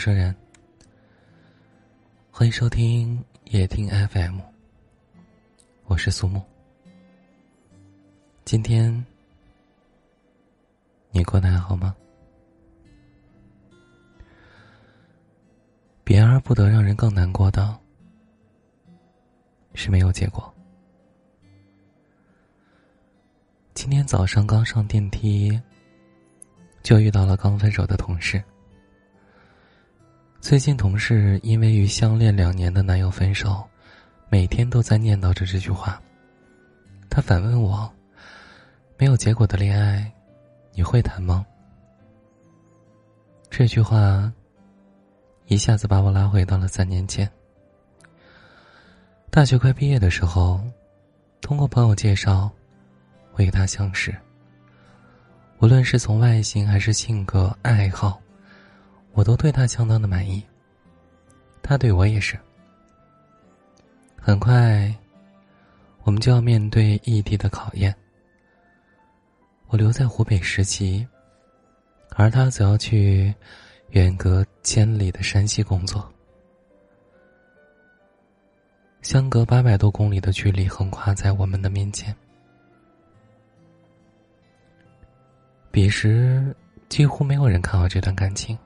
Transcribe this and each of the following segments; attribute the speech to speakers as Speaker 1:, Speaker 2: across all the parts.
Speaker 1: 生人，欢迎收听夜听 FM，我是苏木。今天你过得还好吗？别而不得，让人更难过的是没有结果。今天早上刚上电梯，就遇到了刚分手的同事。最近同事因为与相恋两年的男友分手，每天都在念叨着这句话。他反问我：“没有结果的恋爱，你会谈吗？”这句话一下子把我拉回到了三年前。大学快毕业的时候，通过朋友介绍，我与他相识。无论是从外形还是性格、爱好。我都对他相当的满意，他对我也是。很快，我们就要面对异地的考验。我留在湖北实习，而他则要去远隔千里的山西工作。相隔八百多公里的距离横跨在我们的面前。彼时，几乎没有人看好这段感情。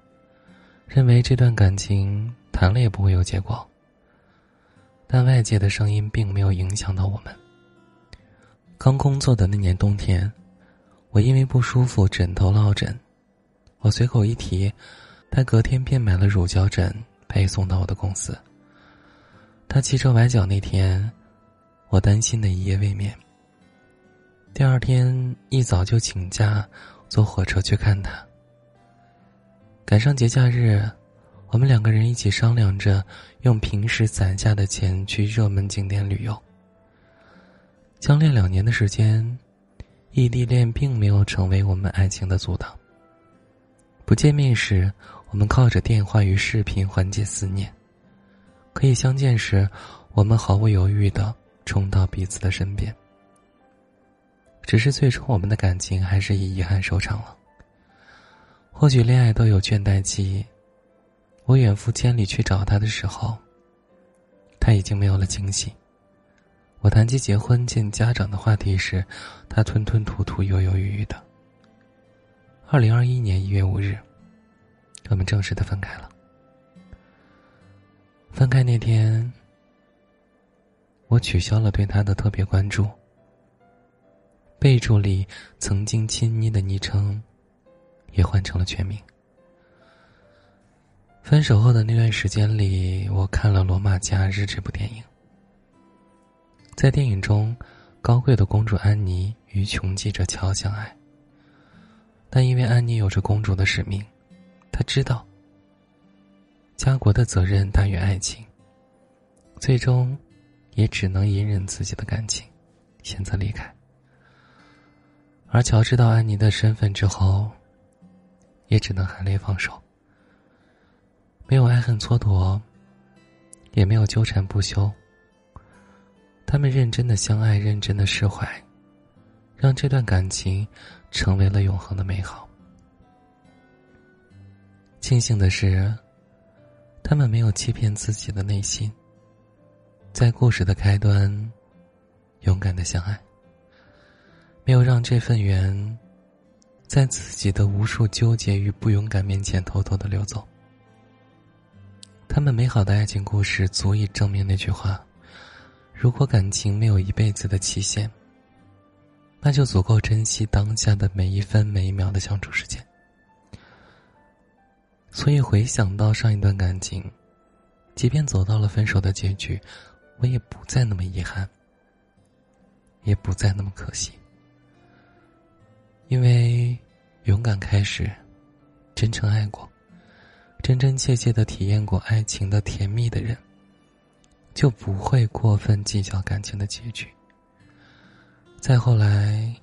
Speaker 1: 认为这段感情谈了也不会有结果，但外界的声音并没有影响到我们。刚工作的那年冬天，我因为不舒服枕头落枕，我随口一提，他隔天便买了乳胶枕配送到我的公司。他骑车崴脚那天，我担心的一夜未眠。第二天一早就请假，坐火车去看他。赶上节假日，我们两个人一起商量着用平时攒下的钱去热门景点旅游。相恋两年的时间，异地恋并没有成为我们爱情的阻挡。不见面时，我们靠着电话与视频缓解思念；可以相见时，我们毫不犹豫的冲到彼此的身边。只是最终，我们的感情还是以遗憾收场了。或许恋爱都有倦怠期。我远赴千里去找他的时候，他已经没有了惊喜。我谈及结婚见家长的话题时，他吞吞吐吐、犹犹豫豫的。二零二一年一月五日，我们正式的分开了。分开那天，我取消了对他的特别关注，备注里曾经亲昵的昵称。也换成了全名。分手后的那段时间里，我看了《罗马假日》这部电影。在电影中，高贵的公主安妮与穷记者乔相爱。但因为安妮有着公主的使命，她知道家国的责任大于爱情，最终也只能隐忍自己的感情，选择离开。而乔知道安妮的身份之后。也只能含泪放手，没有爱恨蹉跎，也没有纠缠不休。他们认真的相爱，认真的释怀，让这段感情成为了永恒的美好。庆幸的是，他们没有欺骗自己的内心，在故事的开端，勇敢的相爱，没有让这份缘。在自己的无数纠结与不勇敢面前，偷偷的溜走。他们美好的爱情故事足以证明那句话：如果感情没有一辈子的期限，那就足够珍惜当下的每一分每一秒的相处时间。所以回想到上一段感情，即便走到了分手的结局，我也不再那么遗憾，也不再那么可惜。因为勇敢开始，真诚爱过，真真切切的体验过爱情的甜蜜的人，就不会过分计较感情的结局。再后来，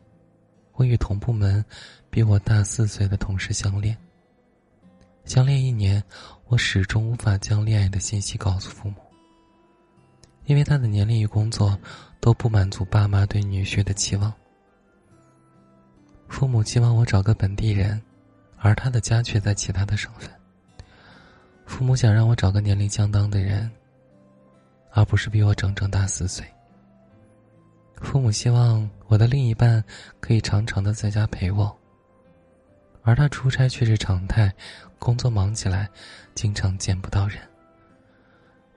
Speaker 1: 我与同部门比我大四岁的同事相恋。相恋一年，我始终无法将恋爱的信息告诉父母，因为他的年龄与工作都不满足爸妈对女婿的期望。父母希望我找个本地人，而他的家却在其他的省份。父母想让我找个年龄相当的人，而不是比我整整大四岁。父母希望我的另一半可以常常的在家陪我，而他出差却是常态，工作忙起来，经常见不到人。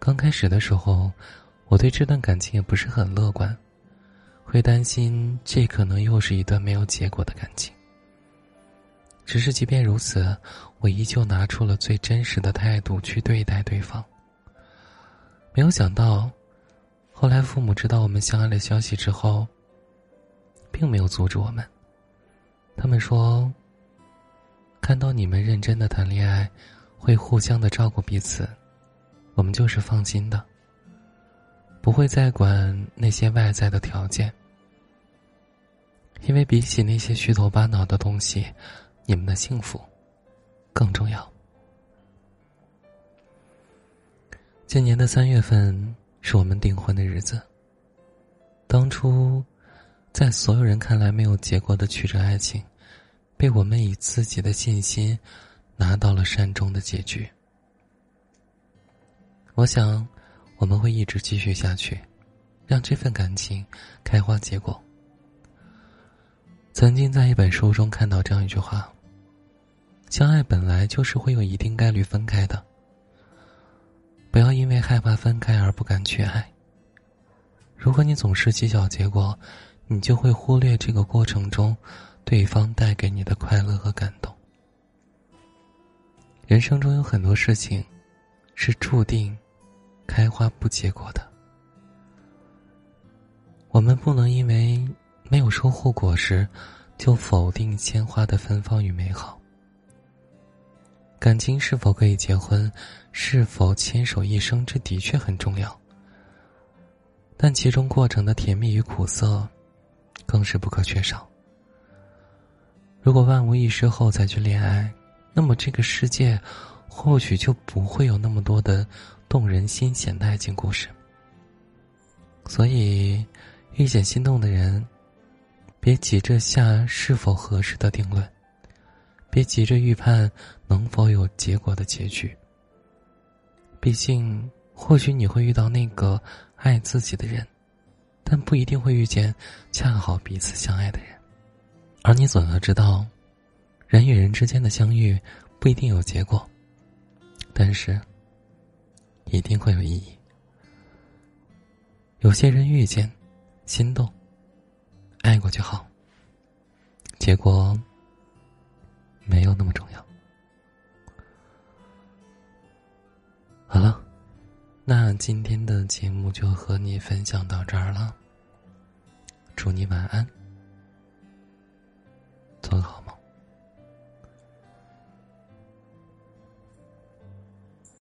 Speaker 1: 刚开始的时候，我对这段感情也不是很乐观，会担心这可能又是一段没有结果的感情。只是即便如此，我依旧拿出了最真实的态度去对待对方。没有想到。后来，父母知道我们相爱的消息之后，并没有阻止我们。他们说：“看到你们认真的谈恋爱，会互相的照顾彼此，我们就是放心的，不会再管那些外在的条件。因为比起那些虚头巴脑的东西，你们的幸福更重要。”今年的三月份。是我们订婚的日子。当初，在所有人看来没有结果的曲折爱情，被我们以自己的信心拿到了善终的结局。我想，我们会一直继续下去，让这份感情开花结果。曾经在一本书中看到这样一句话：“相爱本来就是会有一定概率分开的。”不要因为害怕分开而不敢去爱。如果你总是计较结果，你就会忽略这个过程中对方带给你的快乐和感动。人生中有很多事情是注定开花不结果的，我们不能因为没有收获果实就否定鲜花的芬芳与美好。感情是否可以结婚，是否牵手一生，这的确很重要。但其中过程的甜蜜与苦涩，更是不可缺少。如果万无一失后再去恋爱，那么这个世界，或许就不会有那么多的动人心弦的爱情故事。所以，遇见心动的人，别急着下是否合适的定论。别急着预判能否有结果的结局。毕竟，或许你会遇到那个爱自己的人，但不一定会遇见恰好彼此相爱的人。而你总要知道，人与人之间的相遇不一定有结果，但是一定会有意义。有些人遇见，心动，爱过就好。结果。没有那么重要。好了，那今天的节目就和你分享到这儿了。祝你晚安。